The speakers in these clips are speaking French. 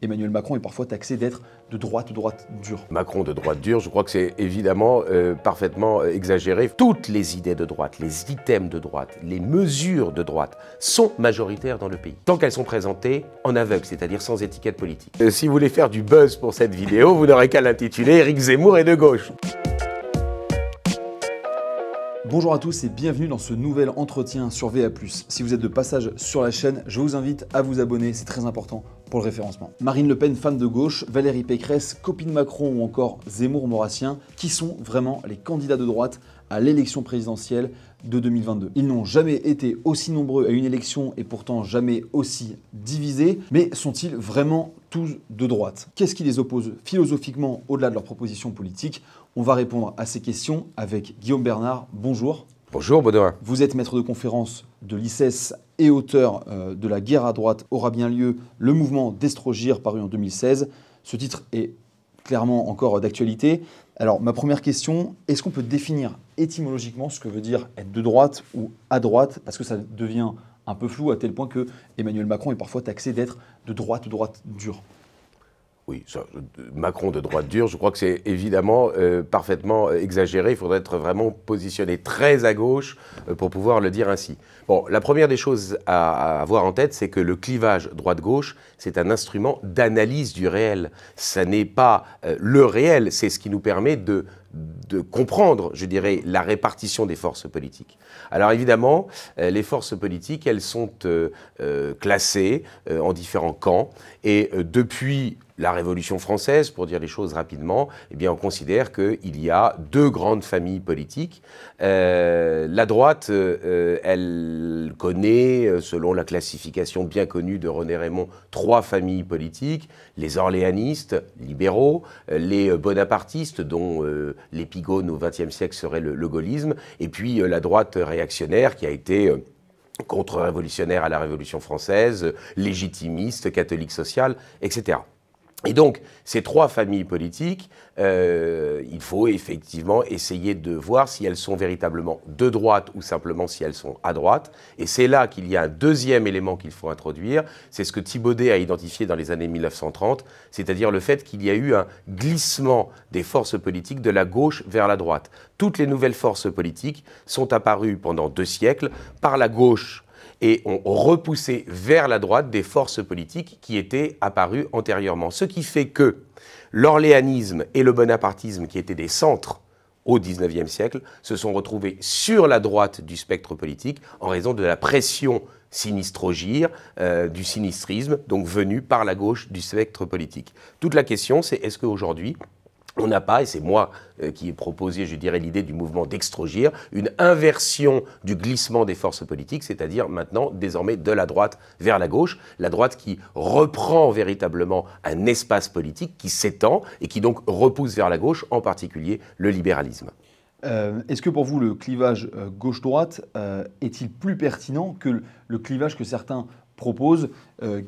Emmanuel Macron est parfois taxé d'être de droite, droite dure. Macron de droite dure, je crois que c'est évidemment euh, parfaitement euh, exagéré. Toutes les idées de droite, les items de droite, les mesures de droite sont majoritaires dans le pays. Tant qu'elles sont présentées en aveugle, c'est-à-dire sans étiquette politique. Euh, si vous voulez faire du buzz pour cette vidéo, vous n'aurez qu'à l'intituler Éric Zemmour est de gauche. Bonjour à tous et bienvenue dans ce nouvel entretien sur VA+. Si vous êtes de passage sur la chaîne, je vous invite à vous abonner, c'est très important pour le référencement. Marine Le Pen, fan de gauche, Valérie Pécresse, copine Macron ou encore Zemmour Maurassien, qui sont vraiment les candidats de droite à l'élection présidentielle de 2022. Ils n'ont jamais été aussi nombreux à une élection et pourtant jamais aussi divisés, mais sont-ils vraiment tous de droite? Qu'est-ce qui les oppose philosophiquement au-delà de leurs propositions politiques? On va répondre à ces questions avec Guillaume Bernard. Bonjour. Bonjour Baudouin. Vous êtes maître de conférence de l'ICES et auteur euh, de La guerre à droite aura bien lieu, le mouvement d'Estrogir paru en 2016. Ce titre est clairement encore d'actualité. Alors ma première question, est-ce qu'on peut définir étymologiquement ce que veut dire être de droite ou à droite? Parce que ça devient un peu flou à tel point que Emmanuel Macron est parfois taxé d'être de droite droite dure. Oui, Macron de droite dure, je crois que c'est évidemment euh, parfaitement euh, exagéré. Il faudrait être vraiment positionné très à gauche euh, pour pouvoir le dire ainsi. Bon, la première des choses à, avoir en tête, c'est que le clivage droite-gauche, c'est un instrument d'analyse du réel. Ça n'est pas le réel, c'est ce qui nous permet de de comprendre, je dirais, la répartition des forces politiques. Alors évidemment, les forces politiques, elles sont classées en différents camps, et depuis la Révolution française, pour dire les choses rapidement, eh bien, on considère qu'il y a deux grandes familles politiques. la droite, elle connaît, selon la classification bien connue de René Raymond, trois familles politiques les orléanistes libéraux, les bonapartistes, dont l'épigone au XXe siècle serait le, gaullisme, et puis euh, la droite réactionnaire qui a été euh, contre-révolutionnaire à la Révolution française, légitimiste, catholique social, etc. Et donc, ces trois familles politiques, euh, il faut effectivement essayer de voir si elles sont véritablement de droite ou simplement si elles sont à droite. Et c'est là qu'il y a un deuxième élément qu'il faut introduire, c'est ce que Thibaudet a identifié dans les années 1930, c'est-à-dire le fait qu'il y a eu un glissement des forces politiques de la gauche vers la droite. Toutes les nouvelles forces politiques sont apparues pendant deux siècles par la gauche et ont repoussé vers la droite des forces politiques qui étaient apparues antérieurement. Ce qui fait que l'orléanisme et le bonapartisme, qui étaient des centres au XIXe siècle, se sont retrouvés sur la droite du spectre politique en raison de la pression sinistrogire, euh, du sinistrisme, donc venu par la gauche du spectre politique. Toute la question, c'est est-ce qu'aujourd'hui, on n'a pas, et c'est moi euh, qui ai proposé, je dirais, l'idée du mouvement d'extrogir, une inversion du glissement des forces politiques, c'est-à-dire maintenant, désormais, de la droite vers la gauche, la droite qui reprend véritablement un espace politique qui s'étend et qui donc repousse vers la gauche, en particulier le libéralisme. Euh, est-ce que pour vous, le clivage euh, gauche-droite est-il plus pertinent que le clivage que certains proposent,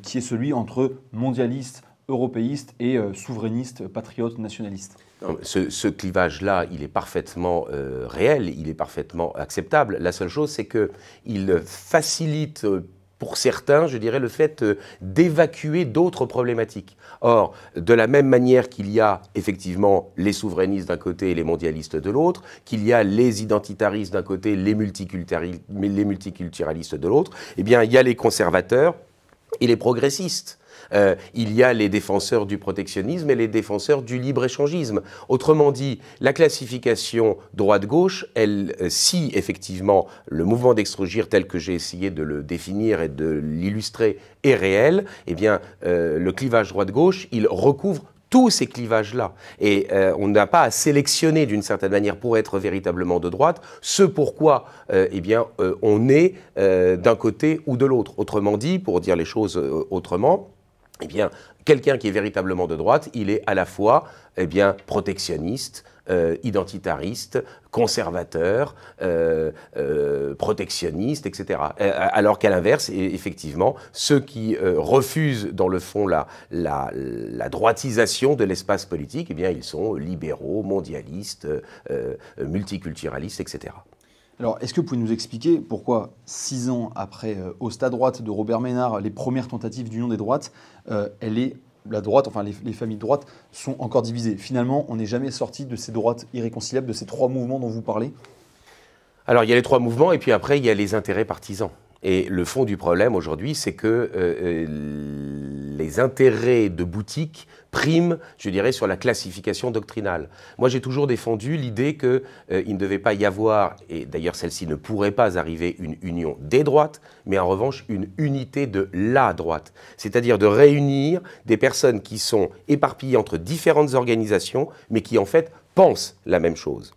qui est celui entre mondialistes, européiste et euh, souverainiste, patriote, nationaliste. ce, clivage-là, il est parfaitement euh, réel, il est parfaitement acceptable. La seule chose, c'est qu'il facilite euh, pour certains, je dirais, le fait d'évacuer d'autres problématiques. Or, de la même manière qu'il y a effectivement les souverainistes d'un côté et les mondialistes de l'autre, qu'il y a les identitaristes d'un côté, les, les multiculturalistes de l'autre, eh bien, il y a les conservateurs et les progressistes. Euh, il y a les défenseurs du protectionnisme et les défenseurs du libre-échangisme. Autrement dit, la classification droite-gauche, elle, euh, si effectivement le mouvement d'extrogir tel que j'ai essayé de le définir et de l'illustrer est réel, eh bien, euh, le clivage droite-gauche, il recouvre tous ces clivages-là. Et on n'a pas à sélectionner d'une certaine manière pour être véritablement de droite ce pourquoi eh bien, on est d'un côté ou de l'autre. Autrement dit, pour dire les choses autrement, eh bien, quelqu'un qui est véritablement de droite, il est à la fois eh protectionniste, euh, identitariste, conservateur, euh, euh, protectionniste, etc. Alors qu'à l'inverse, effectivement, ceux qui refusent dans le fond la droitisation de l'espace politique, eh bien, ils sont libéraux, mondialistes, multiculturalistes, etc. Alors, est-ce que vous pouvez nous expliquer pourquoi, six ans après, euh, au stade droite de Robert Ménard, les premières tentatives d'union des droites, euh, elle la droite, enfin les, les familles de droite, sont encore divisées. Finalement, on n'est jamais sorti de ces droites irréconciliables, de ces trois mouvements dont vous parlez? Alors, il y a les trois mouvements, et puis après, il y a les intérêts partisans. Et le fond du problème aujourd'hui, c'est que euh, les intérêts de boutique priment, je dirais, sur la classification doctrinale. Moi, j'ai toujours défendu l'idée qu'il euh, ne devait pas y avoir, et d'ailleurs celle-ci ne pourrait pas arriver, une union des droites, mais en revanche une unité de la droite. C'est-à-dire de réunir des personnes qui sont éparpillées entre différentes organisations, mais qui en fait pensent la même chose.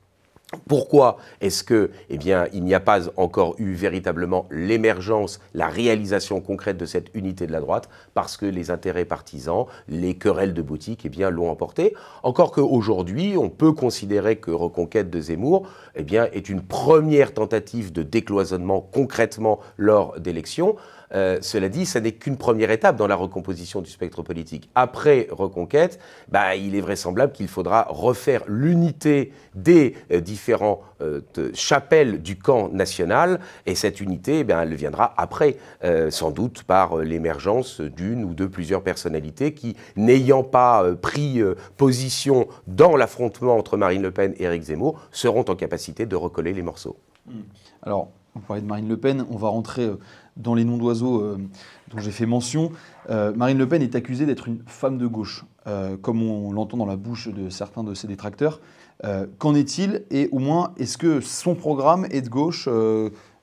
Pourquoi est-ce que, eh il n'y a pas encore eu véritablement l'émergence, la réalisation concrète de cette unité de la droite Parce que les intérêts partisans, les querelles de boutique, eh bien, l'ont emporté? Encore qu'aujourd'hui, on peut considérer que Reconquête de Zemmour, eh est une première tentative de décloisonnement concrètement lors d'élections. Euh, cela dit, ça n'est qu'une première étape dans la recomposition du spectre politique. Après Reconquête, bah, il est vraisemblable qu'il faudra refaire l'unité des euh, différents euh, chapelles du camp national, et cette unité, eh elle viendra après, sans doute par l'émergence d'une ou de plusieurs personnalités qui, n'ayant pas pris position dans l'affrontement entre Marine Le Pen et Éric Zemmour, seront en capacité de recoller les morceaux. Alors, vous parlez de Marine Le Pen, on va rentrer dans les noms d'oiseaux euh, dont j'ai fait mention, euh, Marine Le Pen est accusée d'être une femme de gauche, euh, comme on l'entend dans la bouche de certains de ses détracteurs. Qu'en est-il Et au moins, est-ce que son programme est de gauche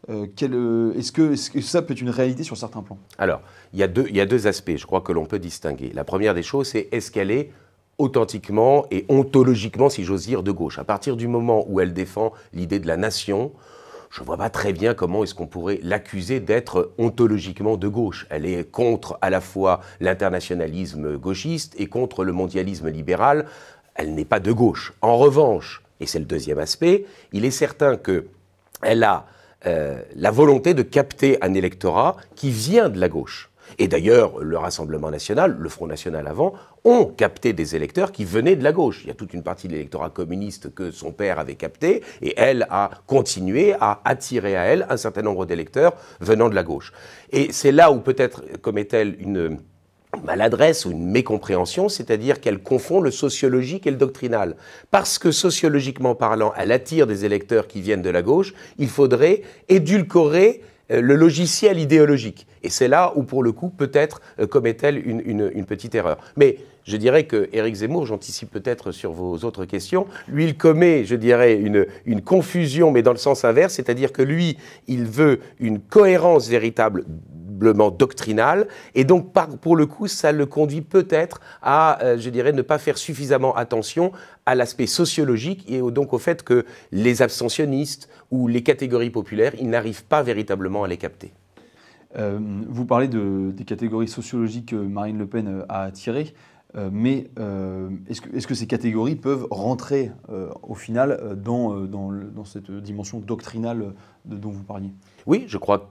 est-ce que, ça peut être une réalité sur certains plans Alors, il y, a deux, il y a deux aspects, je crois, que l'on peut distinguer. La première des choses, c'est est-ce qu'elle est authentiquement et ontologiquement, si j'ose dire, de gauche? À partir du moment où elle défend l'idée de la nation, je ne vois pas très bien comment est-ce qu'on pourrait l'accuser d'être ontologiquement de gauche. Elle est contre à la fois l'internationalisme gauchiste et contre le mondialisme libéral. Elle n'est pas de gauche. En revanche, et c'est le deuxième aspect, il est certain qu'elle a euh, la volonté de capter un électorat qui vient de la gauche. Et d'ailleurs, le Rassemblement national, le Front national avant, ont capté des électeurs qui venaient de la gauche. Il y a toute une partie de l'électorat communiste que son père avait capté, et elle a continué à attirer à elle un certain nombre d'électeurs venant de la gauche. Et c'est là où peut-être commet-elle une maladresse ou une mécompréhension, c'est-à-dire qu'elle confond le sociologique et le doctrinal. Parce que sociologiquement parlant, elle attire des électeurs qui viennent de la gauche, il faudrait édulcorer le logiciel idéologique. Et c'est là où, pour le coup, peut-être euh, commet-elle une, petite erreur. Mais je dirais que Éric Zemmour, j'anticipe peut-être sur vos autres questions, lui, il commet, je dirais, une, une confusion, mais dans le sens inverse, c'est-à-dire que lui, il veut une cohérence véritable doctrinal. Et donc, pour le coup, ça le conduit peut-être à, euh, je dirais, ne pas faire suffisamment attention à l'aspect sociologique et donc au fait que les abstentionnistes ou les catégories populaires, ils n'arrivent pas véritablement à les capter. Euh, vous parlez de, des catégories sociologiques que Marine Le Pen euh, a attirées. Mais est-ce que, ces catégories peuvent rentrer au final dans, cette dimension doctrinale dont vous parliez? Oui, je crois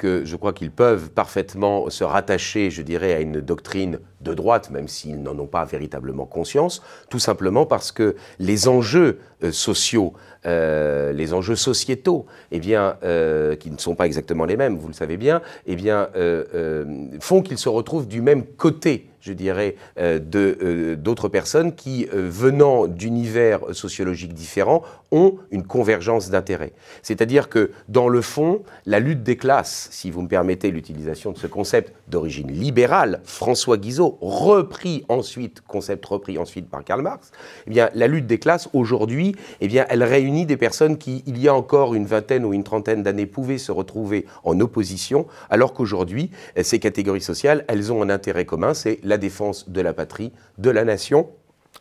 qu'ils peuvent parfaitement se rattacher, je dirais, à une doctrine de droite, même s'ils n'en ont pas véritablement conscience, tout simplement parce que les enjeux sociaux, les enjeux sociétaux, eh bien, qui ne sont pas exactement les mêmes, vous le savez bien, eh bien, font qu'ils se retrouvent du même côté je dirais, euh, euh, d'autres personnes qui, euh, venant d'univers sociologiques différents, ont une convergence d'intérêts. C'est-à-dire que, dans le fond, la lutte des classes, si vous me permettez l'utilisation de ce concept d'origine libérale, François Guizot, repris ensuite, concept repris ensuite par Karl Marx, eh bien, la lutte des classes, aujourd'hui, eh bien, elle réunit des personnes qui, il y a encore une vingtaine ou une trentaine d'années, pouvaient se retrouver en opposition, alors qu'aujourd'hui, ces catégories sociales, elles ont un intérêt commun, c'est la défense de la patrie, de la nation,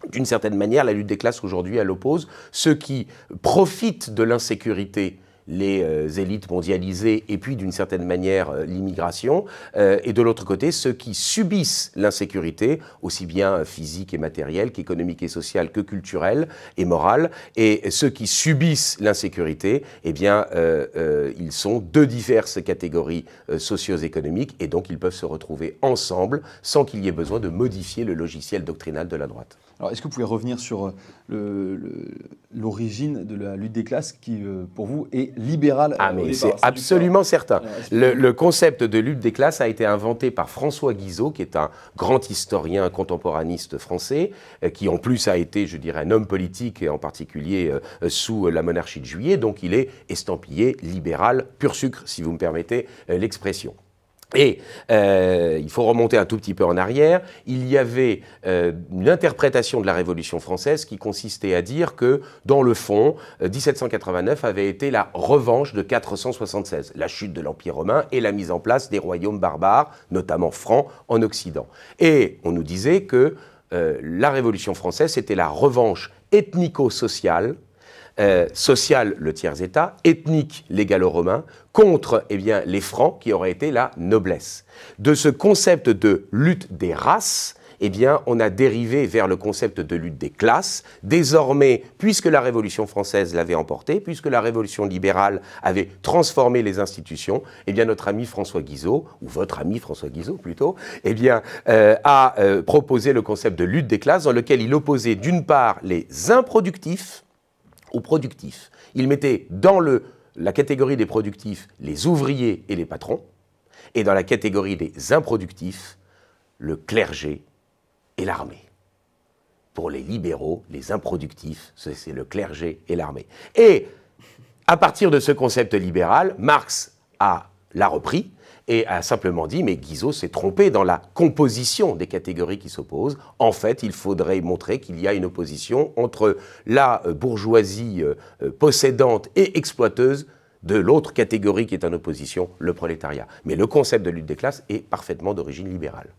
d'une certaine manière, la lutte des classes aujourd'hui, elle oppose ceux qui profitent de l'insécurité les euh, élites mondialisées et puis d'une certaine manière euh, l'immigration, euh, et de l'autre côté ceux qui subissent l'insécurité, aussi bien physique et matérielle qu'économique et sociale que culturelle et morale, et ceux qui subissent l'insécurité, eh bien ils sont de diverses catégories socio-économiques et donc ils peuvent se retrouver ensemble sans qu'il y ait besoin de modifier le logiciel doctrinal de la droite. Alors, est-ce que vous pouvez revenir sur l'origine de la lutte des classes qui, pour vous, est libérale. Ah, mais c'est absolument certain. Le, concept de lutte des classes a été inventé par François Guizot, qui est un grand historien contemporaniste français, qui en plus a été, je dirais, un homme politique, et en particulier sous la monarchie de Juillet, donc il est estampillé libéral pur sucre, si vous me permettez l'expression. Et euh, il faut remonter un tout petit peu en arrière. Il y avait euh, une interprétation de la Révolution française qui consistait à dire que, dans le fond, 1789 euh, avait été la revanche de 476, la chute de l'Empire romain et la mise en place des royaumes barbares, notamment francs, en Occident. Et on nous disait que la Révolution française, c'était la revanche ethnico-sociale euh, social, le tiers-État, ethnique, les gallo-romains, contre eh bien, les Francs, qui auraient été la noblesse. De ce concept de lutte des races, eh bien, on a dérivé vers le concept de lutte des classes. Désormais, puisque la Révolution française l'avait emporté, puisque la Révolution libérale avait transformé les institutions, eh bien, notre ami François Guizot, ou votre ami François Guizot plutôt, bien, euh, a euh, proposé le concept de lutte des classes, dans lequel il opposait d'une part les improductifs, aux productifs. Il mettait dans le, la catégorie des productifs les ouvriers et les patrons, et dans la catégorie des improductifs, le clergé et l'armée. Pour les libéraux, les improductifs, c'est le clergé et l'armée. Et à partir de ce concept libéral, Marx a l'a repris et a simplement dit, mais Guizot s'est trompé dans la composition des catégories qui s'opposent. En fait, il faudrait montrer qu'il y a une opposition entre la euh, bourgeoisie euh, euh, possédante et exploiteuse de l'autre catégorie qui est en opposition, le prolétariat. Mais le concept de lutte des classes est parfaitement d'origine libérale.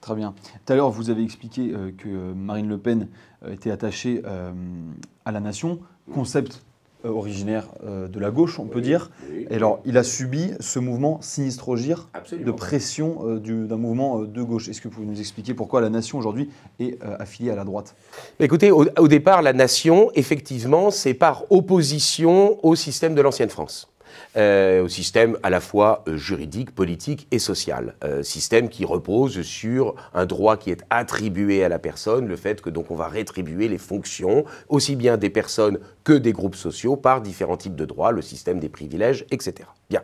Très bien. Tout à l'heure, vous avez expliqué que Marine Le Pen était attachée à la nation, concept euh, originaire euh, de la gauche, on peut dire. Et alors, il a subi ce mouvement Sinistrogir de pression euh, d'un mouvement de gauche. Est-ce que vous pouvez nous expliquer pourquoi la nation aujourd'hui est affiliée à la droite? Écoutez, au, au, départ, la nation, effectivement, c'est par opposition au système de l'ancienne France. Euh, au système à la fois euh, juridique, politique et social. Euh, système qui repose sur un droit qui est attribué à la personne, le fait que donc on va rétribuer les fonctions aussi bien des personnes que des groupes sociaux par différents types de droits, le système des privilèges, etc. Bien.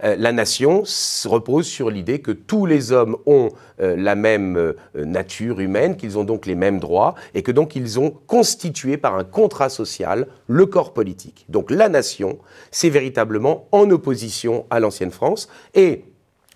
la nation repose sur l'idée que tous les hommes ont la même nature humaine, qu'ils ont donc les mêmes droits et que donc ils ont constitué par un contrat social le corps politique. Donc la nation, c'est véritablement en opposition à l'ancienne France. Et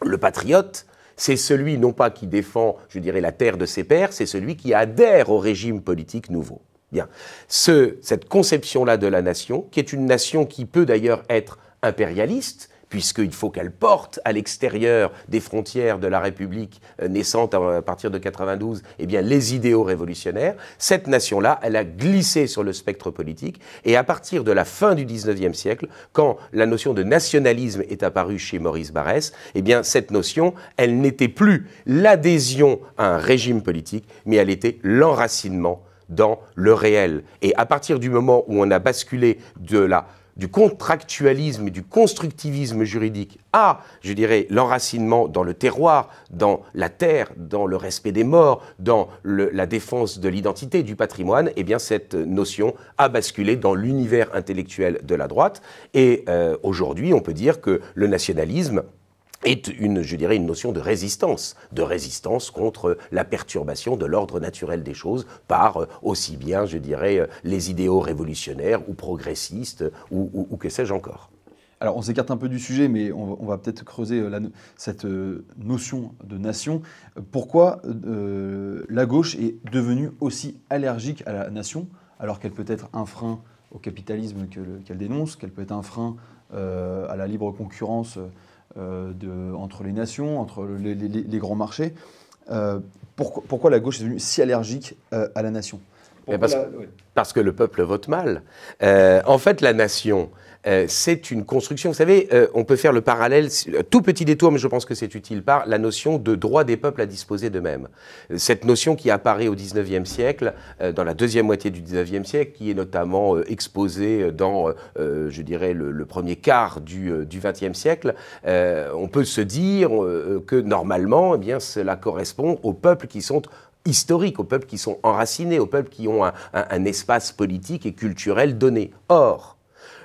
le patriote, c'est celui non pas qui défend, je dirais, la terre de ses pères, c'est celui qui adhère au régime politique nouveau. Bien. cette conception-là de la nation, qui est une nation qui peut d'ailleurs être impérialiste, puisqu'il faut qu'elle porte à l'extérieur des frontières de la République euh, naissante à partir de 92 eh bien, les idéaux révolutionnaires. Cette nation-là, elle a glissé sur le spectre politique et à partir de la fin du 19e siècle, quand la notion de nationalisme est apparue chez Maurice Barrès, eh bien, cette notion, elle n'était plus l'adhésion à un régime politique, mais elle était l'enracinement dans le réel. Et à partir du moment où on a basculé de la du contractualisme et du constructivisme juridique à, je dirais, l'enracinement dans le terroir, dans la terre, dans le respect des morts, dans la défense de l'identité, du patrimoine, eh bien cette notion a basculé dans l'univers intellectuel de la droite. Et euh, aujourd'hui, on peut dire que le nationalisme est une, je dirais, une notion de résistance, de résistance contre la perturbation de l'ordre naturel des choses par euh, aussi bien, je dirais, euh, les idéaux révolutionnaires ou progressistes ou, que sais-je encore. Alors on s'écarte un peu du sujet, mais on, va peut-être creuser euh, cette notion de nation. Pourquoi la gauche est devenue aussi allergique à la nation, alors qu'elle peut être un frein au capitalisme qu'elle dénonce, qu'elle peut être un frein à la libre concurrence de, entre les nations, entre les, grands marchés. Euh, pourquoi, la gauche est devenue si allergique euh, à la nation? Parce, parce, que le peuple vote mal. en fait, la nation, euh, c'est une construction. Vous savez, euh, on peut faire le parallèle, tout petit détour, mais je pense que c'est utile, par la notion de droit des peuples à disposer d'eux-mêmes. Cette notion qui apparaît au XIXe siècle, euh, dans la deuxième moitié du XIXe siècle, qui est notamment exposée dans, je dirais, le, premier quart du XXe siècle, on peut se dire que normalement, eh bien, cela correspond aux peuples qui sont historiques, aux peuples qui sont enracinés, aux peuples qui ont un espace politique et culturel donné. Or,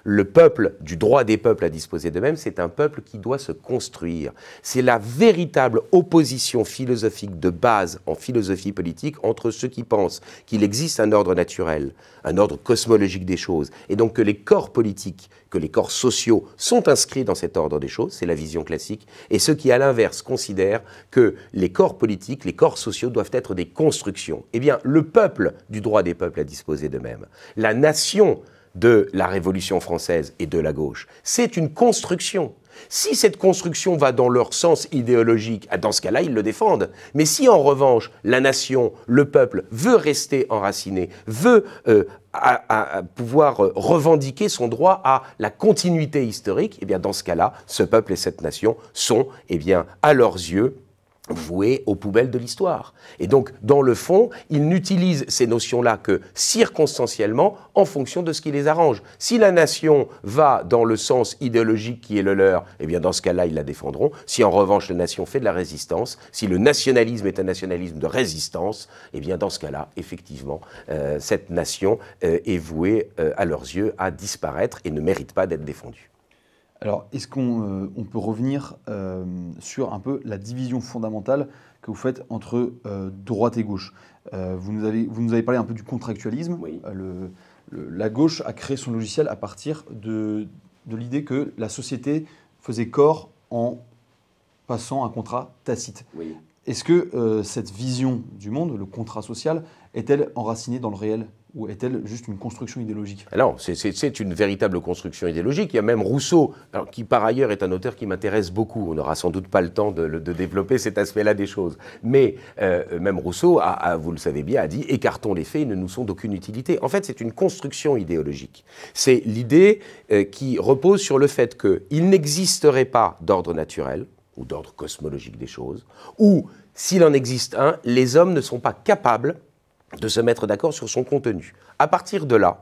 le peuple, du droit des peuples à disposer d'eux-mêmes, c'est un peuple qui doit se construire. C'est la véritable opposition philosophique de base en philosophie politique entre ceux qui pensent qu'il existe un ordre naturel, un ordre cosmologique des choses, et donc que les corps politiques, que les corps sociaux sont inscrits dans cet ordre des choses, c'est la vision classique, et ceux qui, à l'inverse, considèrent que les corps politiques, les corps sociaux doivent être des constructions. Eh bien, le peuple du droit des peuples à disposer d'eux-mêmes, la nation de la Révolution française et de la gauche, c'est une construction. Si cette construction va dans leur sens idéologique, ah, dans ce cas-là, ils le défendent. Mais si en revanche, la nation, le peuple veut rester enraciné, veut euh, pouvoir revendiquer son droit à la continuité historique, eh bien dans ce cas-là, ce peuple et cette nation sont, eh bien, à leurs yeux, voué aux poubelles de l'histoire. Et donc, dans le fond, ils n'utilisent ces notions-là que circonstanciellement en fonction de ce qui les arrange. Si la nation va dans le sens idéologique qui est le leur, eh bien, dans ce cas-là, ils la défendront. Si en revanche, la nation fait de la résistance, si le nationalisme est un nationalisme de résistance, eh bien, dans ce cas-là, effectivement, euh, cette nation euh, est vouée, euh, à leurs yeux, à disparaître et ne mérite pas d'être défendue. Alors, est-ce qu'on euh, peut revenir euh, sur un peu la division fondamentale que vous faites entre euh, droite et gauche? Vous, nous avez, vous nous avez parlé un peu du contractualisme. la gauche a créé son logiciel à partir de, de l'idée que la société faisait corps en passant un contrat tacite. Est-ce que cette vision du monde, le contrat social, est-elle enracinée dans le réel? Ou est-elle juste une construction idéologique? Non, c'est une véritable construction idéologique. Il y a même Rousseau, qui par ailleurs est un auteur qui m'intéresse beaucoup. On n'aura sans doute pas le temps de, développer cet aspect-là des choses. Mais euh, même Rousseau, vous le savez bien, a dit écartons les faits, ils ne nous sont d'aucune utilité. En fait, c'est une construction idéologique. C'est l'idée euh, qui repose sur le fait qu'il n'existerait pas d'ordre naturel ou d'ordre cosmologique des choses, ou s'il en existe un, les hommes ne sont pas capables de se mettre d'accord sur son contenu. À partir de là,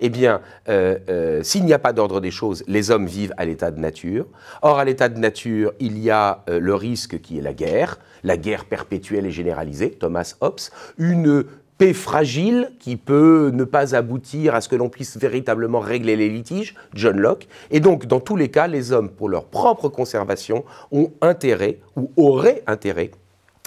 eh bien, euh, euh, s'il n'y a pas d'ordre des choses, les hommes vivent à l'état de nature. Or, à l'état de nature, il y a euh, le risque qui est la guerre, la guerre perpétuelle et généralisée, Thomas Hobbes, une paix fragile qui peut ne pas aboutir à ce que l'on puisse véritablement régler les litiges, John Locke. Et donc, dans tous les cas, les hommes, pour leur propre conservation, ont intérêt ou auraient intérêt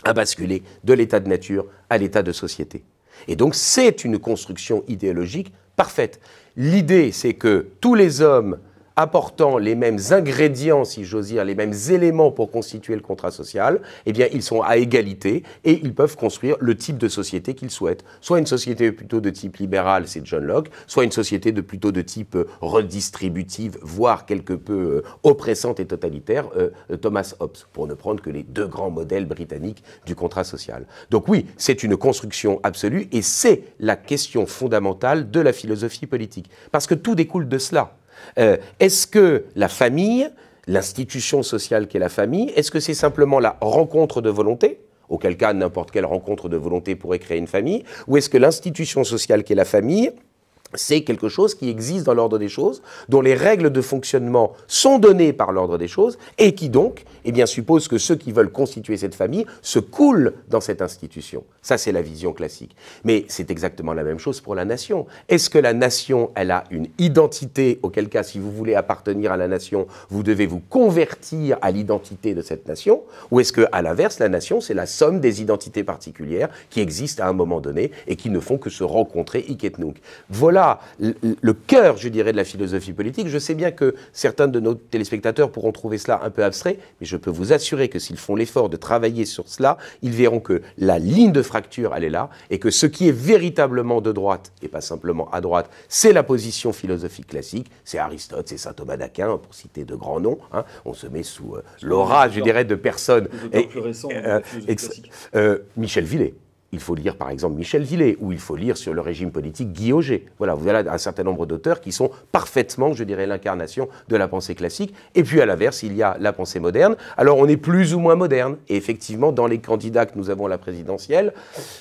à basculer de l'état de nature à l'état de société. Et donc c'est une construction idéologique parfaite. L'idée, c'est que tous les hommes apportant les mêmes ingrédients, si j'ose dire, les mêmes éléments pour constituer le contrat social, eh bien, ils sont à égalité et ils peuvent construire le type de société qu'ils souhaitent. Soit une société plutôt de type libéral, c'est John Locke, soit une société de plutôt de type euh, redistributive, voire quelque peu euh, oppressante et totalitaire, euh, Thomas Hobbes, pour ne prendre que les deux grands modèles britanniques du contrat social. Donc oui, c'est une construction absolue et c'est la question fondamentale de la philosophie politique. Parce que tout découle de cela. Euh, est-ce que la famille, l'institution sociale qu'est la famille, est-ce que c'est simplement la rencontre de volonté auquel cas n'importe quelle rencontre de volonté pourrait créer une famille, ou est-ce que l'institution sociale qu'est la famille c'est quelque chose qui existe dans l'ordre des choses, dont les règles de fonctionnement sont données par l'ordre des choses, et qui donc eh bien, suppose que ceux qui veulent constituer cette famille se coulent dans cette institution. Ça, c'est la vision classique. Mais c'est exactement la même chose pour la nation. Est-ce que la nation, elle a une identité, auquel cas, si vous voulez appartenir à la nation, vous devez vous convertir à l'identité de cette nation, ou est-ce que, à l'inverse, la nation, c'est la somme des identités particulières qui existent à un moment donné et qui ne font que se rencontrer hic et nunc? Voilà le cœur, je dirais, de la philosophie politique. Je sais bien que certains de nos téléspectateurs pourront trouver cela un peu abstrait, mais je peux vous assurer que s'ils font l'effort de travailler sur cela, ils verront que la ligne de fracture, elle est là, et que ce qui est véritablement de droite, et pas simplement à droite, c'est la position philosophique classique, c'est Aristote, c'est saint Thomas d'Aquin, pour citer de grands noms. Hein. On se met sous euh, l'aura, je dirais, de personnes. Et, euh, euh, Michel Villet il faut lire par exemple Michel Villet, ou il faut lire sur le régime politique Guy Auger. Voilà, vous avez un certain nombre d'auteurs qui sont parfaitement, je dirais, l'incarnation de la pensée classique. Et puis à l'inverse, il y a la pensée moderne. Alors on est plus ou moins moderne. Et effectivement, dans les candidats que nous avons à la présidentielle,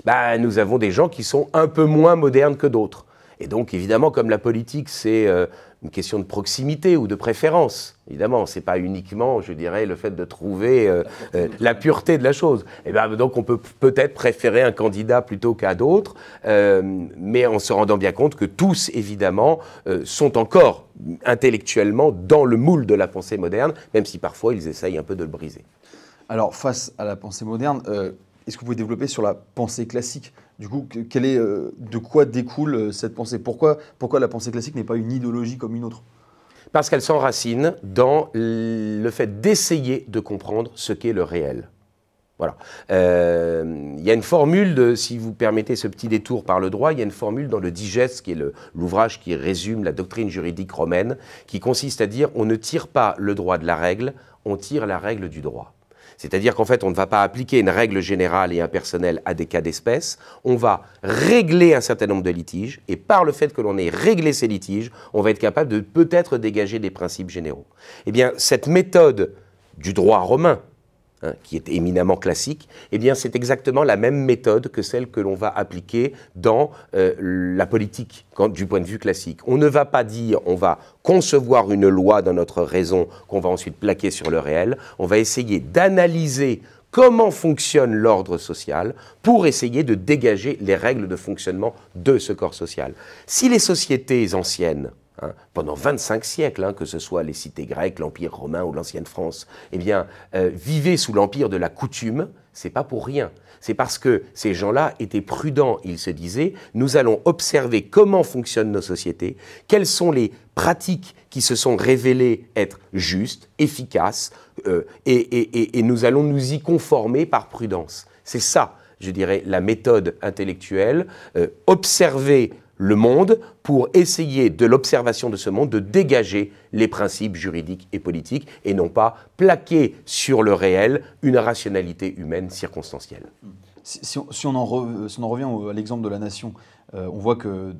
bah, nous avons des gens qui sont un peu moins modernes que d'autres. Et donc évidemment, comme la politique, c'est... Euh, une question de proximité ou de préférence. Évidemment, ce n'est pas uniquement, je dirais, le fait de trouver euh, euh, la pureté de la chose. Et eh ben, donc, on peut peut-être préférer un candidat plutôt qu'à d'autres, euh, mais en se rendant bien compte que tous, évidemment, sont encore intellectuellement dans le moule de la pensée moderne, même si parfois ils essayent un peu de le briser. Alors, face à la pensée moderne, est-ce que vous pouvez développer sur la pensée classique? Du coup, quelle est, de quoi découle cette pensée? Pourquoi, pourquoi la pensée classique n'est pas une idéologie comme une autre? Parce qu'elle s'enracine dans le fait d'essayer de comprendre ce qu'est le réel. Voilà. Euh, il y a une formule, si vous permettez ce petit détour par le droit, il y a une formule dans le Digeste, qui est l'ouvrage qui résume la doctrine juridique romaine, qui consiste à dire on ne tire pas le droit de la règle, on tire la règle du droit. C'est-à-dire qu'en fait, on ne va pas appliquer une règle générale et impersonnelle à des cas d'espèce, on va régler un certain nombre de litiges, et par le fait que l'on ait réglé ces litiges, on va être capable de peut-être dégager des principes généraux. Eh bien, cette méthode du droit romain, Hein, qui est éminemment classique, eh bien c'est exactement la même méthode que celle que l'on va appliquer dans euh, la politique du point de vue classique. On ne va pas dire on va concevoir une loi dans notre raison qu'on va ensuite plaquer sur le réel, on va essayer d'analyser comment fonctionne l'ordre social pour essayer de dégager les règles de fonctionnement de ce corps social. Si les sociétés anciennes Hein, pendant 25 siècles, hein, que ce soit les cités grecques, l'Empire romain ou l'ancienne France, eh bien, euh, sous l'empire de la coutume, c'est pas pour rien. C'est parce que ces gens-là étaient prudents. Ils se disaient, nous allons observer comment fonctionnent nos sociétés, quelles sont les pratiques qui se sont révélées être justes, efficaces, euh, et, nous allons nous y conformer par prudence. C'est ça, je dirais, la méthode intellectuelle. Euh, observer le monde pour essayer de l'observation de ce monde de dégager les principes juridiques et politiques et non pas plaquer sur le réel une rationalité humaine circonstancielle. Si, on, en revient à l'exemple de la nation, euh, on voit que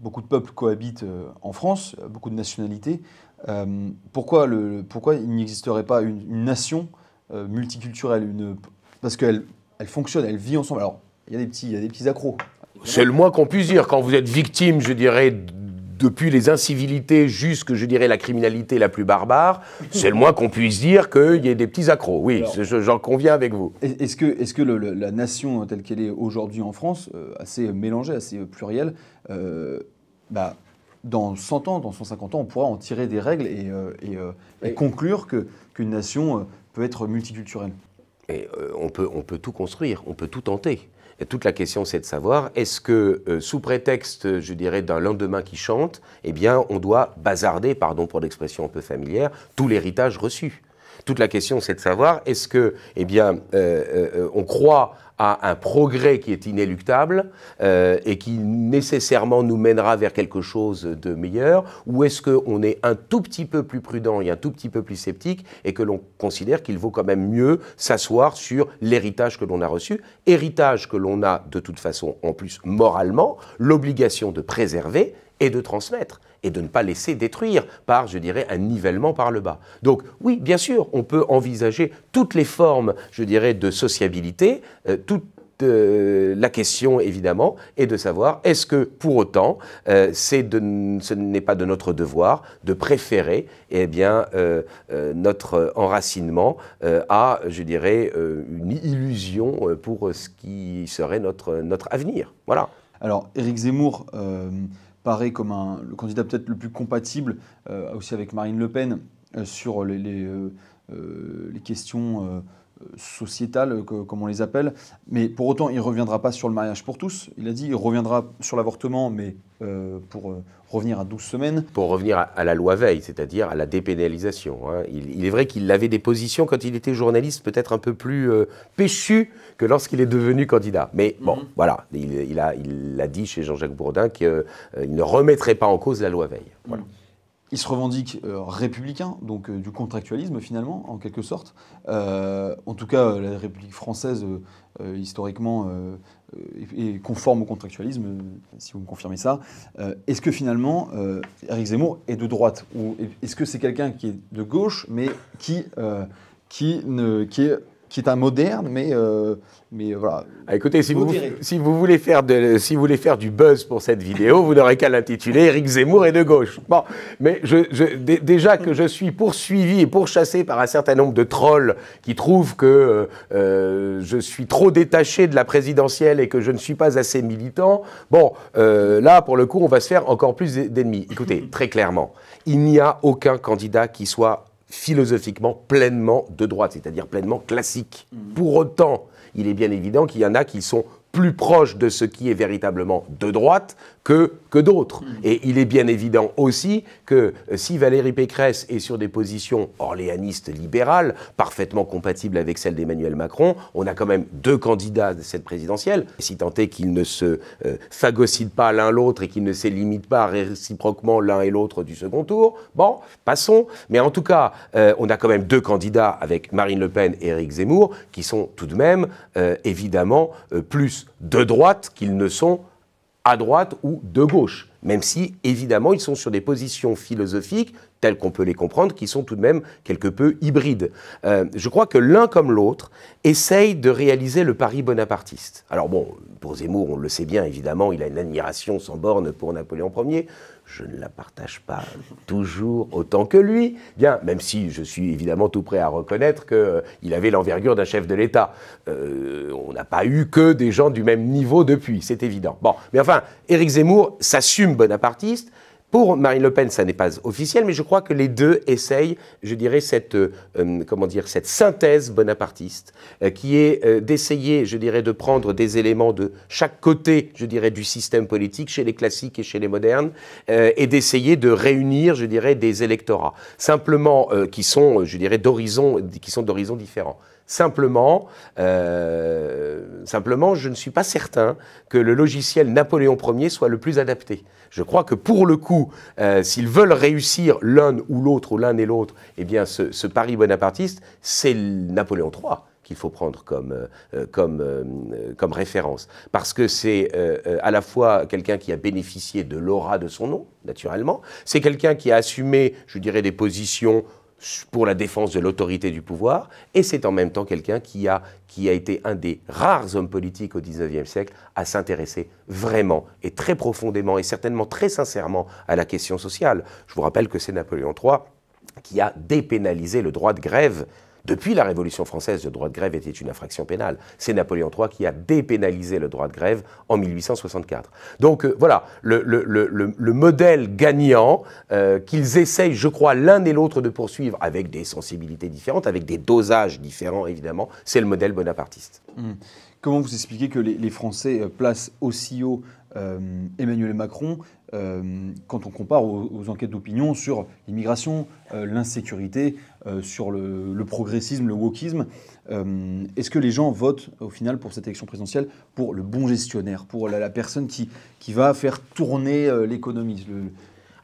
beaucoup de peuples cohabitent euh, en France, beaucoup de nationalités. Euh, pourquoi, il n'existerait pas une, nation multiculturelle Parce qu'elle elle fonctionne, elle vit ensemble. Alors, il y a des petits, il y a des petits accros. C'est le moins qu'on puisse dire. Quand vous êtes victime, je dirais, depuis les incivilités jusque, je dirais, la criminalité la plus barbare, c'est le moins qu'on puisse dire qu'il y ait des petits accros. Oui, j'en conviens avec vous. Est-ce que, est que la nation telle qu'elle est aujourd'hui en France, euh, assez mélangée, assez plurielle, euh, bah, dans 100 ans, dans 150 ans, on pourra en tirer des règles et, euh, conclure qu'une nation peut être multiculturelle? Et, on, peut, on peut tout construire, on peut tout tenter. Toute la question, c'est de savoir, est-ce que, euh, sous prétexte, je dirais, d'un lendemain qui chante, eh bien, on doit bazarder, pardon pour l'expression un peu familière, tout l'héritage reçu toute la question, c'est de savoir est-ce que, eh bien, euh, euh, on croit à un progrès qui est inéluctable euh, et qui nécessairement nous mènera vers quelque chose de meilleur, ou est-ce qu'on est un tout petit peu plus prudent et un tout petit peu plus sceptique et que l'on considère qu'il vaut quand même mieux s'asseoir sur l'héritage que l'on a reçu, héritage que l'on a de toute façon en plus moralement l'obligation de préserver et de transmettre et de ne pas laisser détruire par, je dirais, un nivellement par le bas. Donc oui, bien sûr, on peut envisager toutes les formes, je dirais, de sociabilité, euh, toute euh, la question, évidemment, est de savoir est-ce que, pour autant, euh, de, ce n'est pas de notre devoir de préférer eh bien, notre enracinement à, je dirais, une illusion pour ce qui serait notre, notre avenir. Voilà. Alors, Éric Zemmour paraît comme un, le candidat peut-être le plus compatible euh, aussi avec Marine Le Pen euh, sur les, les, euh, les questions sociétales, comme on les appelle. Mais pour autant, il ne reviendra pas sur le mariage pour tous. Il a dit il reviendra sur l'avortement, mais pour revenir à 12 semaines. Pour revenir à, la loi Veil, c'est-à-dire à la dépénalisation. Hein. Il, est vrai qu'il avait des positions quand il était journaliste peut-être un peu plus euh, péchues que lorsqu'il est devenu candidat. Mais bon, mhm. voilà, il, a, il a dit chez Jean-Jacques Bourdin qu'il euh, ne remettrait pas en cause la loi Veil. Voilà. Mhm. Il se revendique euh, républicain, donc du contractualisme finalement, en quelque sorte. en tout cas, la République française, historiquement, et conforme au contractualisme, si vous me confirmez ça. Euh, est-ce que finalement, euh, Eric Zemmour est de droite Ou est-ce que c'est quelqu'un qui est de gauche, mais qui, euh, qui, ne, qui est qui est un moderne, mais, euh, mais voilà. Ah, écoutez, si vous, si vous, voulez faire de, si vous voulez faire du buzz pour cette vidéo, vous n'aurez qu'à l'intituler Éric Zemmour est de gauche. Bon, mais je, déjà que je suis poursuivi et pourchassé par un certain nombre de trolls qui trouvent que euh, je suis trop détaché de la présidentielle et que je ne suis pas assez militant, bon, euh, là, pour le coup, on va se faire encore plus d'ennemis. Écoutez, très clairement, il n'y a aucun candidat qui soit philosophiquement pleinement de droite, c'est-à-dire pleinement classique. Mhm. Pour autant, il est bien évident qu'il y en a qui sont plus proches de ce qui est véritablement de droite que, que d'autres. Mm. Et il est bien évident aussi que euh, si Valérie Pécresse est sur des positions orléanistes libérales, parfaitement compatibles avec celles d'Emmanuel Macron, on a quand même deux candidats de cette présidentielle, si tant est qu'ils ne se euh, phagocytent pas l'un l'autre et qu'ils ne s'élimitent pas réciproquement l'un et l'autre du second tour. Bon, passons. Mais en tout cas, euh, on a quand même deux candidats avec Marine Le Pen et Éric Zemmour qui sont tout de même évidemment plus de droite qu'ils ne sont à droite ou de gauche, même si évidemment ils sont sur des positions philosophiques telles qu'on peut les comprendre, qui sont tout de même quelque peu hybrides. Euh, je crois que l'un comme l'autre essaye de réaliser le pari bonapartiste. Alors bon, pour Zemmour, on le sait bien évidemment, il a une admiration sans borne pour Napoléon Ier je ne la partage pas toujours autant que lui, bien, même si je suis évidemment tout prêt à reconnaître qu'il euh, avait l'envergure d'un chef de l'État. Euh, on n'a pas eu que des gens du même niveau depuis, c'est évident. Bon, mais enfin, Éric Zemmour s'assume bonapartiste, pour Marine Le Pen, ça n'est pas officiel, mais je crois que les deux essayent, je dirais, cette, euh, euh, comment dire, cette synthèse bonapartiste, euh, qui est d'essayer, je dirais, de prendre des éléments de chaque côté, je dirais, du système politique, chez les classiques et chez les modernes, et d'essayer de réunir, je dirais, des électorats, simplement qui sont, je dirais, d'horizons, qui sont d'horizons différents. Simplement, simplement, je ne suis pas certain que le logiciel Napoléon Ier soit le plus adapté. Je crois que pour le coup, euh, s'ils veulent réussir l'un ou l'autre, ou l'un et l'autre, eh bien, ce, pari bonapartiste, c'est Napoléon III qu'il faut prendre comme, euh, comme, euh, comme référence. Parce que c'est à la fois quelqu'un qui a bénéficié de l'aura de son nom, naturellement, c'est quelqu'un qui a assumé, je dirais, des positions pour la défense de l'autorité du pouvoir, et c'est en même temps quelqu'un qui a, qui a été un des rares hommes politiques au XIXe siècle à s'intéresser vraiment et très profondément et certainement très sincèrement à la question sociale. Je vous rappelle que c'est Napoléon III qui a dépénalisé le droit de grève depuis la Révolution française, le droit de grève était une infraction pénale. C'est Napoléon III qui a dépénalisé le droit de grève en 1864. Donc euh, voilà, le, modèle gagnant euh, qu'ils essayent, je crois, l'un et l'autre de poursuivre avec des sensibilités différentes, avec des dosages différents évidemment, c'est le modèle bonapartiste. Hum. Comment vous expliquez que les, Français euh, placent aussi haut Emmanuel Macron quand on compare aux enquêtes d'opinion sur l'immigration, l'insécurité, euh, sur le, progressisme, le wokisme. Euh, est-ce que les gens votent au final pour cette élection présidentielle pour le bon gestionnaire, pour la, personne qui, qui va faire tourner euh, l'économie?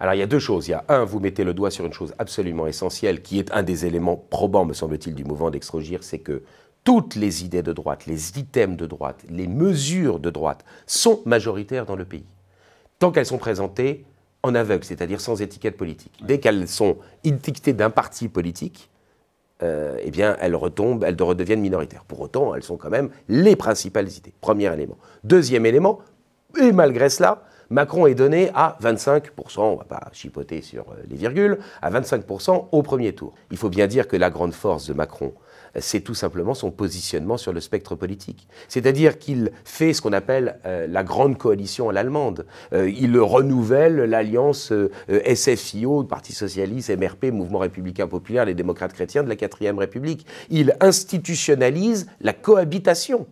Alors il y a deux choses. Il y a un, vous mettez le doigt sur une chose absolument essentielle, qui est un des éléments probants, me semble-t-il, du mouvement d'extrogir, c'est que toutes les idées de droite, les items de droite, les mesures de droite sont majoritaires dans le pays. Tant qu'elles sont présentées, en aveugle, c'est-à-dire sans étiquette politique. Dès qu'elles sont étiquetées d'un parti politique, euh, eh bien, elles retombent, elles redeviennent minoritaires. Pour autant, elles sont quand même les principales idées. Premier élément. Deuxième élément, et malgré cela, Macron est donné à 25%, on ne va pas chipoter sur euh, les virgules, à 25% au premier tour. Il faut bien dire que la grande force de Macron, c'est tout simplement son positionnement sur le spectre politique. C'est-à-dire qu'il fait ce qu'on appelle euh, la grande coalition à l'allemande. Euh, il renouvelle l'alliance euh, SFIO, Parti socialiste, MRP, Mouvement républicain populaire, les démocrates chrétiens de la 4ème République. Il institutionnalise la cohabitation.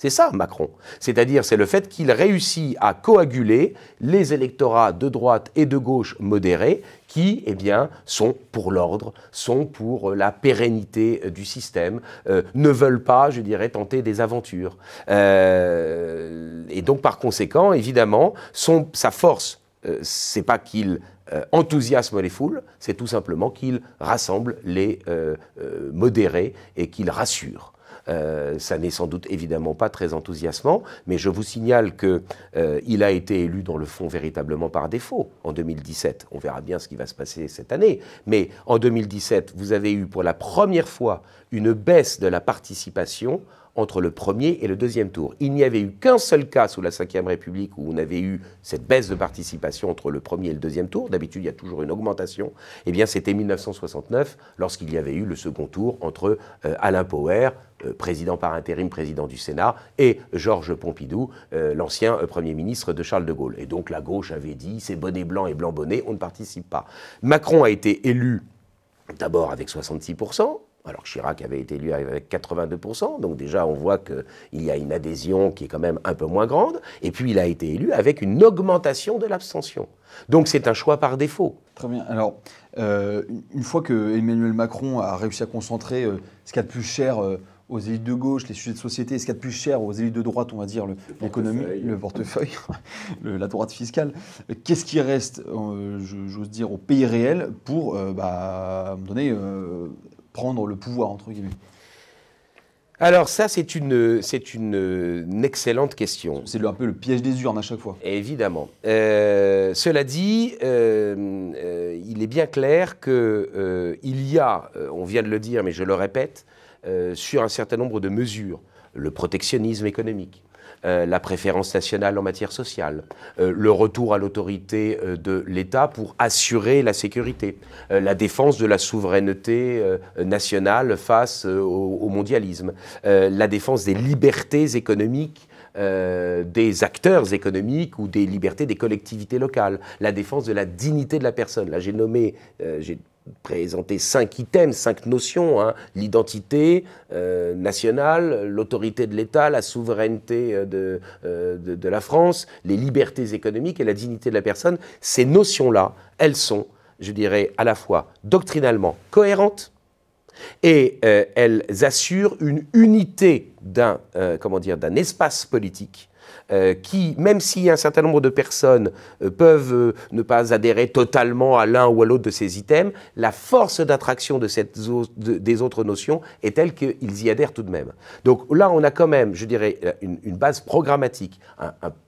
C'est ça, Macron. C'est-à-dire, c'est le fait qu'il réussit à coaguler les électorats de droite et de gauche modérés qui, eh bien, sont pour l'ordre, sont pour la pérennité euh, du système, euh, ne veulent pas, je dirais, tenter des aventures. Euh, et donc, par conséquent, évidemment, sa force, c'est pas qu'il enthousiasme les foules, c'est tout simplement qu'il rassemble les modérés et qu'il rassure. Euh, ça n'est sans doute évidemment pas très enthousiasmant, mais je vous signale qu'il euh, a été élu dans le fond véritablement par défaut en 2017. On verra bien ce qui va se passer cette année. Mais en 2017, vous avez eu pour la première fois une baisse de la participation entre le premier et le deuxième tour. Il n'y avait eu qu'un seul cas sous la Ve République où on avait eu cette baisse de participation entre le premier et le deuxième tour. D'habitude, il y a toujours une augmentation. Eh bien, c'était 1969, lorsqu'il y avait eu le second tour entre euh, Alain Poher, euh, président par intérim, président du Sénat, et Georges Pompidou, euh, l'ancien Premier ministre de Charles de Gaulle. Et donc la gauche avait dit, c'est bonnet blanc et blanc bonnet, on ne participe pas. Macron a été élu d'abord avec 66%, alors Chirac avait été élu avec 82%, donc déjà on voit qu'il y a une adhésion qui est quand même un peu moins grande, et puis il a été élu avec une augmentation de l'abstention. Donc c'est un choix par défaut. Très bien. Alors, euh, une fois que Emmanuel Macron a réussi à concentrer euh, ce qu'il y a de plus cher euh, aux élites de gauche, les sujets de société, ce qu'il y a de plus cher aux élites de droite, on va dire l'économie, le, portefeuille, la droite fiscale, qu'est-ce qui reste, j'ose dire, au pays réel pour bah, me donner prendre le pouvoir, entre guillemets alors ça, c'est une, c'est une, excellente question. C'est un peu le piège des urnes à chaque fois. Évidemment. Euh, cela dit, euh, euh, il est bien clair qu'il il y a, on vient de le dire, mais je le répète, sur un certain nombre de mesures, le protectionnisme économique, euh, la préférence nationale en matière sociale, euh, le retour à l'autorité euh, de l'État pour assurer la sécurité, la défense de la souveraineté nationale face au, mondialisme, la défense des libertés économiques des acteurs économiques ou des libertés des collectivités locales, la défense de la dignité de la personne. Là, j'ai nommé, présenter cinq items, cinq notions hein. l'identité euh, nationale, l'autorité de l'État, la souveraineté euh, euh, de, de, la France, les libertés économiques et la dignité de la personne. Ces notions-là, elles sont, je dirais, à la fois doctrinalement cohérentes et elles assurent une unité d'un comment dire d'un espace politique euh, qui, même si un certain nombre de personnes euh, peuvent euh, ne pas adhérer totalement à l'un ou à l'autre de ces items, la force d'attraction de des autres notions est telle qu'ils y adhèrent tout de même. Donc là, on a quand même, je dirais, une, base programmatique,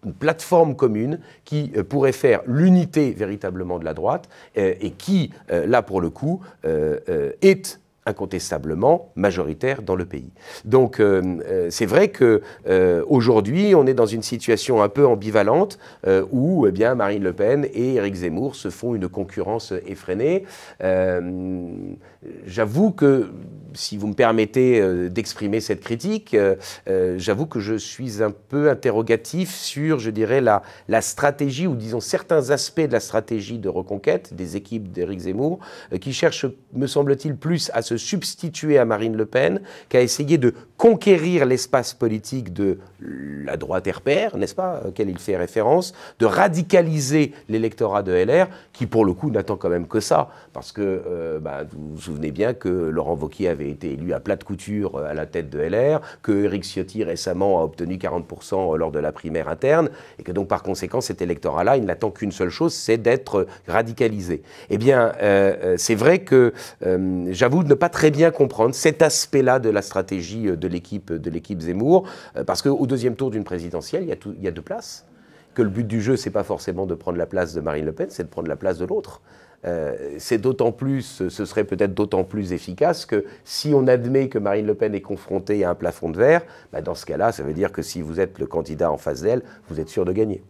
une plateforme commune qui pourrait faire l'unité véritablement de la droite et qui, là pour le coup, est incontestablement majoritaire dans le pays. Donc euh, euh, c'est vrai que euh, aujourd'hui on est dans une situation un peu ambivalente où eh bien Marine Le Pen et Éric Zemmour se font une concurrence effrénée. J'avoue que si vous me permettez d'exprimer cette critique, j'avoue que je suis un peu interrogatif sur, je dirais, la, stratégie ou disons certains aspects de la stratégie de reconquête des équipes d'Éric Zemmour qui cherchent, me semble-t-il, plus à se substituer à Marine Le Pen, qui a essayé de conquérir l'espace politique de la droite RPR, n'est-ce pas, auquel il fait référence, de radicaliser l'électorat de LR, qui pour le coup n'attend quand même que ça, parce que euh, bah, vous souvenez bien que Laurent Wauquiez avait été élu à plate couture euh, à la tête de LR, que Eric Ciotti récemment a obtenu 40% lors de la primaire interne, et que donc par conséquent cet électorat-là, il n'attend qu'une seule chose, c'est d'être radicalisé. Eh bien, euh, c'est vrai que j'avoue ne pas très bien comprendre cet aspect-là de la stratégie de l'équipe de l'équipe Zemmour, euh, parce qu'au deuxième tour d'une présidentielle, il y, a il y a deux places. Que le but du jeu, c'est pas forcément de prendre la place de Marine Le Pen, c'est de prendre la place de l'autre. Euh, c'est d'autant plus, ce serait peut-être d'autant plus efficace que si on admet que Marine Le Pen est confrontée à un plafond de verre, bah dans ce cas-là, ça veut dire que si vous êtes le candidat en face d'elle, vous êtes sûr de gagner.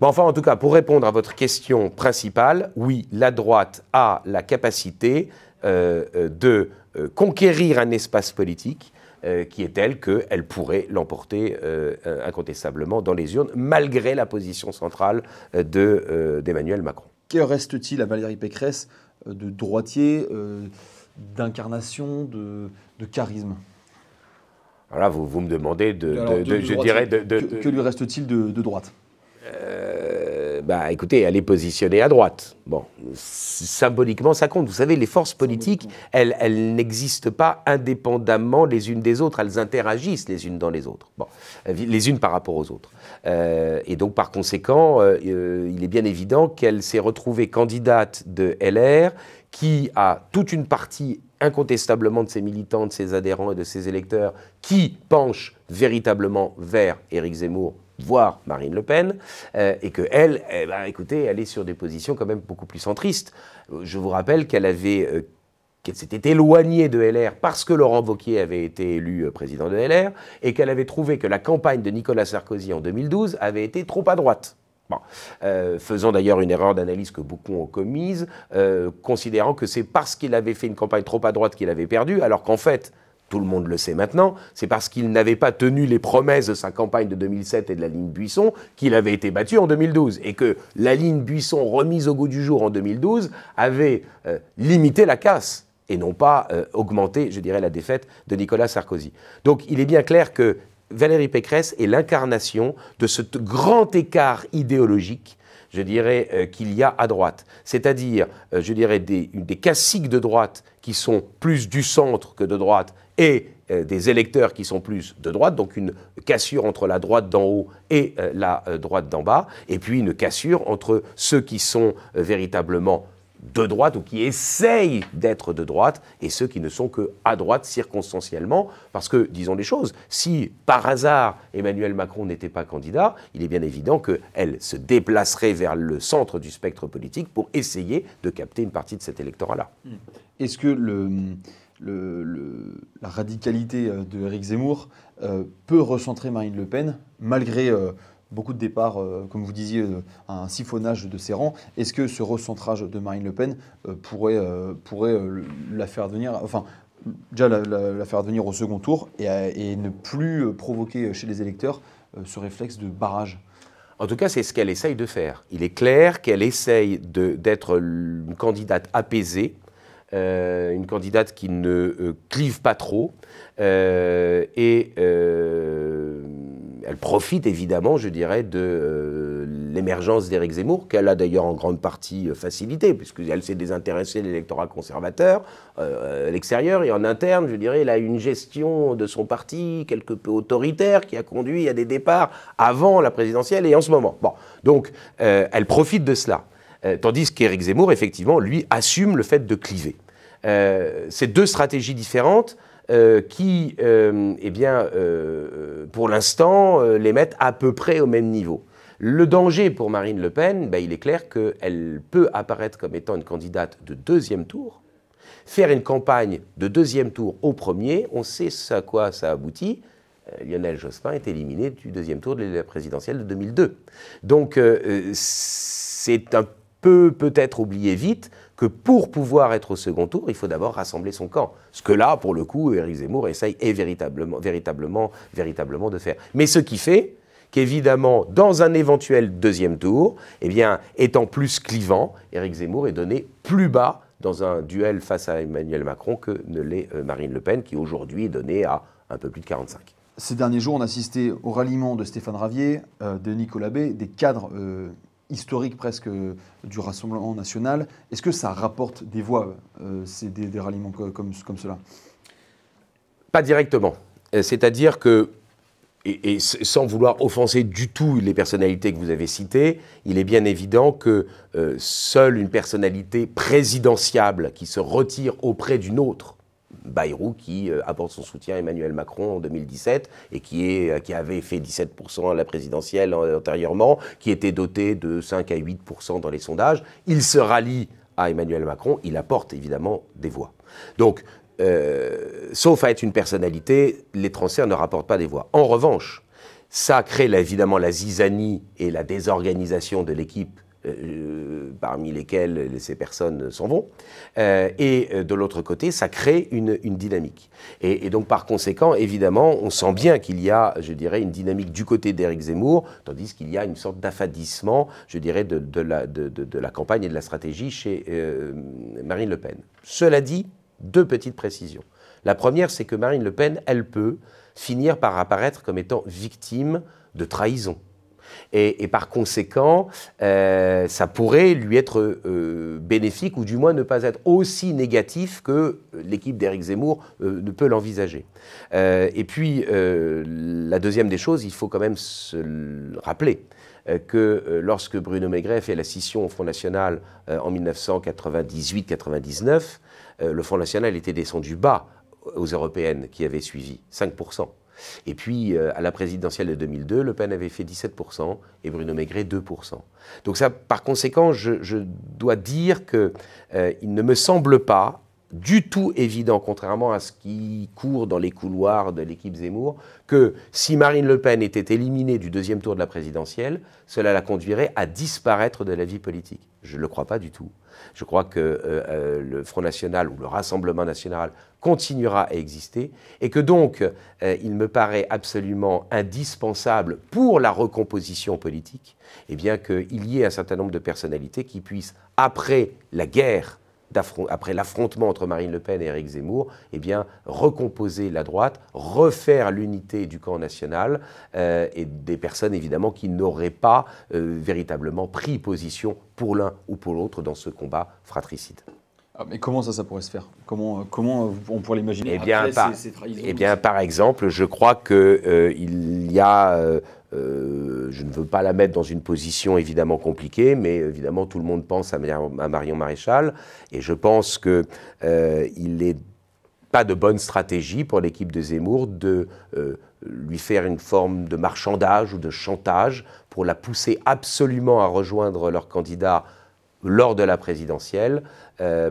Enfin, en tout cas, pour répondre à votre question principale, oui, la droite a la capacité euh, de conquérir un espace politique euh, qui est telle qu'elle pourrait l'emporter euh, incontestablement dans les urnes, malgré la position centrale euh, d'Emmanuel Macron. Que reste-t-il à Valérie Pécresse de droitier, d'incarnation, de, charisme? Voilà, vous, vous me demandez de, je dirais, de, que, lui reste-t-il de, droite? Bah, écoutez, elle est positionnée à droite. Bon, symboliquement, ça compte. Vous savez, les forces politiques, elles, elles n'existent pas indépendamment les unes des autres. Elles interagissent les unes dans les autres. Bon, les unes par rapport aux autres. Euh, et donc, par conséquent, euh, euh, il est bien évident qu'elle s'est retrouvée candidate de LR qui a toute une partie incontestablement de ses militants, de ses adhérents et de ses électeurs qui penchent véritablement vers Éric Zemmour, voire Marine Le Pen, et que elle, eh ben, écoutez, elle est sur des positions quand même beaucoup plus centristes. Je vous rappelle qu'elle avait qu'elle s'était éloignée de LR parce que Laurent Wauquiez avait été élu euh, président de LR et qu'elle avait trouvé que la campagne de Nicolas Sarkozy en 2012 avait été trop à droite. Euh, faisant d'ailleurs une erreur d'analyse que beaucoup ont commise, euh, considérant que c'est parce qu'il avait fait une campagne trop à droite qu'il avait perdu, alors qu'en fait, tout le monde le sait maintenant, c'est parce qu'il n'avait pas tenu les promesses de sa campagne de 2007 et de la ligne Buisson qu'il avait été battu en 2012. Et que la ligne Buisson remise au goût du jour en 2012 avait limité la casse et non pas euh, augmenter, je dirais, la défaite de Nicolas Sarkozy. Donc il est bien clair que Valérie Pécresse est l'incarnation de ce grand écart idéologique je dirais, euh, qu'il y a à droite. C'est-à-dire, euh, je dirais, des, des classiques de droite qui sont plus du centre que de droite et des électeurs qui sont plus de droite, donc une cassure entre la droite d'en haut et la droite d'en bas, et puis une cassure entre ceux qui sont véritablement de droite ou qui essayent d'être de droite et ceux qui ne sont que à droite circonstanciellement. Parce que, disons les choses, si par hasard Emmanuel Macron n'était pas candidat, il est bien évident qu'elle se déplacerait vers le centre du spectre politique pour essayer de capter une partie de cet électorat-là. Hmm. Est-ce que le, la radicalité euh, de Éric Zemmour euh, peut recentrer Marine Le Pen, malgré euh, beaucoup de départs, euh, comme vous disiez, euh, un siphonnage de ses rangs. Est-ce que ce recentrage de Marine Le Pen euh, pourrait, pourrait la faire venir, enfin, déjà la, faire venir au second tour et, ne plus provoquer chez les électeurs ce réflexe de barrage? En tout cas, c'est ce qu'elle essaye de faire. Il est clair qu'elle essaye d'être une candidate apaisée, une candidate qui ne clive pas trop, et elle profite évidemment, je dirais, de euh, l'émergence d'Éric Zemmour, qu'elle a d'ailleurs en grande partie euh, facilité, puisqu'elle s'est désintéressée de l'électorat conservateur euh, à l'extérieur et en interne, je dirais, elle a une gestion de son parti quelque peu autoritaire qui a conduit à des départs avant la présidentielle et en ce moment. Bon, donc elle profite de cela. tandis qu'Éric Zemmour, effectivement, lui, assume le fait de cliver. c'est deux stratégies différentes. Euh, qui, euh, eh bien, euh, pour l'instant, les mettent à peu près au même niveau. Le danger pour Marine Le Pen, ben, il est clair qu'elle peut apparaître comme étant une candidate de deuxième tour, faire une campagne de deuxième tour au premier, on sait à quoi ça aboutit. Lionel Jospin est éliminé du deuxième tour de la présidentielle de 2002. Donc c'est un peu peut-être oublié vite que pour pouvoir être au second tour, il faut d'abord rassembler son camp. Ce que là, pour le coup, Éric Zemmour essaye véritablement, véritablement, véritablement de faire. Mais ce qui fait qu'évidemment, dans un éventuel deuxième tour, eh bien, étant plus clivant, Éric Zemmour est donné plus bas dans un duel face à Emmanuel Macron que ne l'est euh, Marine Le Pen, qui aujourd'hui est donnée à un peu plus de 45. Ces derniers jours, on a assisté au ralliement de Stéphane Ravier, euh, de Nicolas Bay, des cadres euh, historique presque euh, du Rassemblement national. Est-ce que ça rapporte des voix, euh, des, ralliements comme, cela? Pas directement. Euh, c'est-à-dire que, et, sans vouloir offenser du tout les personnalités que vous avez citées, il est bien évident que seule une personnalité présidentiable qui se retire auprès d'une autre Bayrou qui euh, apporte son soutien à Emmanuel Macron en 2017 et qui, est, euh, qui avait fait 17% à la présidentielle antérieurement, qui était doté de 5 à 8% dans les sondages. Il se rallie à Emmanuel Macron, il apporte évidemment des voix. Donc, euh, sauf à être une personnalité, les transferts ne rapportent pas des voix. En revanche, ça crée évidemment la zizanie et la désorganisation de l'équipe euh, parmi lesquels ces personnes s'en vont. Euh, et euh, de l'autre côté, ça crée une, dynamique. Et, donc par conséquent, évidemment, on sent bien qu'il y a, je dirais, une dynamique du côté d'Éric Zemmour, tandis qu'il y a une sorte d'affadissement, je dirais, de, la, de, la, campagne et de la stratégie chez Marine Le Pen. Cela dit, deux petites précisions. La première, c'est que Marine Le Pen, elle peut finir par apparaître comme étant victime de trahison et, par conséquent, euh, ça pourrait lui être euh, bénéfique ou du moins ne pas être aussi négatif que l'équipe d'Éric Zemmour euh, ne peut l'envisager. et puis, la deuxième des choses, il faut quand même se rappeler que lorsque Bruno Maigret fait la scission au Front National en 1998-99, le Front National était descendu bas aux européennes qui avaient suivi, 5%. Et puis, euh, à la présidentielle de 2002, Le Pen avait fait 17% et Bruno Maigret 2%. Donc ça, par conséquent, je, dois dire qu'il euh, ne me semble pas du tout évident, contrairement à ce qui court dans les couloirs de l'équipe Zemmour, que si Marine Le Pen était éliminée du deuxième tour de la présidentielle, cela la conduirait à disparaître de la vie politique. Je ne le crois pas du tout. Je crois que euh, euh, le Front National ou le Rassemblement National continuera à exister et que donc euh, il me paraît absolument indispensable pour la recomposition politique eh bien qu'il y ait un certain nombre de personnalités qui puissent, après la guerre après l'affrontement entre Marine Le Pen et Éric Zemmour, eh bien, recomposer la droite, refaire l'unité du camp national euh, et des personnes évidemment qui n'auraient pas euh, véritablement pris position pour l'un ou pour l'autre dans ce combat fratricide. Ah, mais comment ça, ça pourrait se faire? Comment, comment on pourrait l'imaginer? Eh bien, par, eh bien, par exemple, je crois qu'il euh, y a euh, je ne veux pas la mettre dans une position évidemment compliquée, mais évidemment tout le monde pense à, Marion Maréchal, et je pense qu'il euh, n'est pas de bonne stratégie pour l'équipe de Zemmour de euh, lui faire une forme de marchandage ou de chantage pour la pousser absolument à rejoindre leur candidat lors de la présidentielle,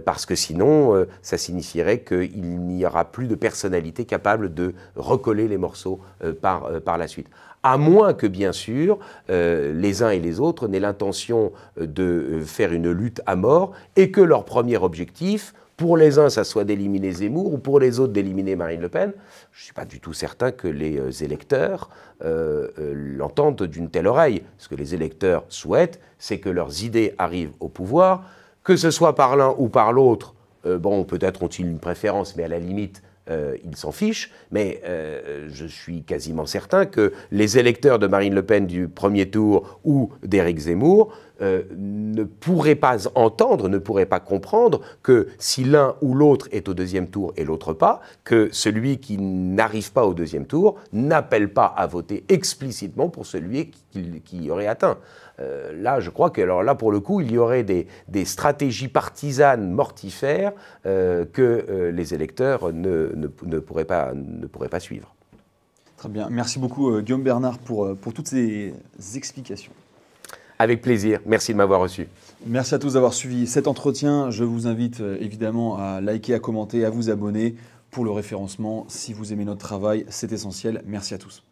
parce que sinon, ça signifierait qu'il n'y aura plus de personnalité capable de recoller les morceaux par, par la suite à moins que, bien sûr, euh, les uns et les autres n'aient l'intention euh, de euh, faire une lutte à mort et que leur premier objectif, pour les uns, ça soit d'éliminer Zemmour ou pour les autres d'éliminer Marine Le Pen. Je ne suis pas du tout certain que les électeurs l'entendent d'une telle oreille. Ce que les électeurs souhaitent, c'est que leurs idées arrivent au pouvoir, que ce soit par l'un ou par l'autre. bon, peut-être ont-ils une préférence, mais à la limite, euh, ils s'en fichent, mais euh, je suis quasiment certain que les électeurs de Marine Le Pen du premier tour ou d'Éric Zemmour euh, ne pourraient pas entendre, ne pourraient pas comprendre que si l'un ou l'autre est au deuxième tour et l'autre pas, que celui qui n'arrive pas au deuxième tour n'appelle pas à voter explicitement pour celui qui, qui aurait atteint. Euh, là, je crois que alors là, pour le coup, il y aurait des, stratégies partisanes mortifères euh, que euh, les électeurs ne, ne, pourraient pas, ne pourraient pas suivre. Très bien. Merci beaucoup, Guillaume Bernard, pour, pour toutes ces explications. Avec plaisir. Merci de m'avoir reçu. Merci à tous d'avoir suivi cet entretien. Je vous invite évidemment à liker, à commenter, à vous abonner pour le référencement. Si vous aimez notre travail, c'est essentiel. Merci à tous.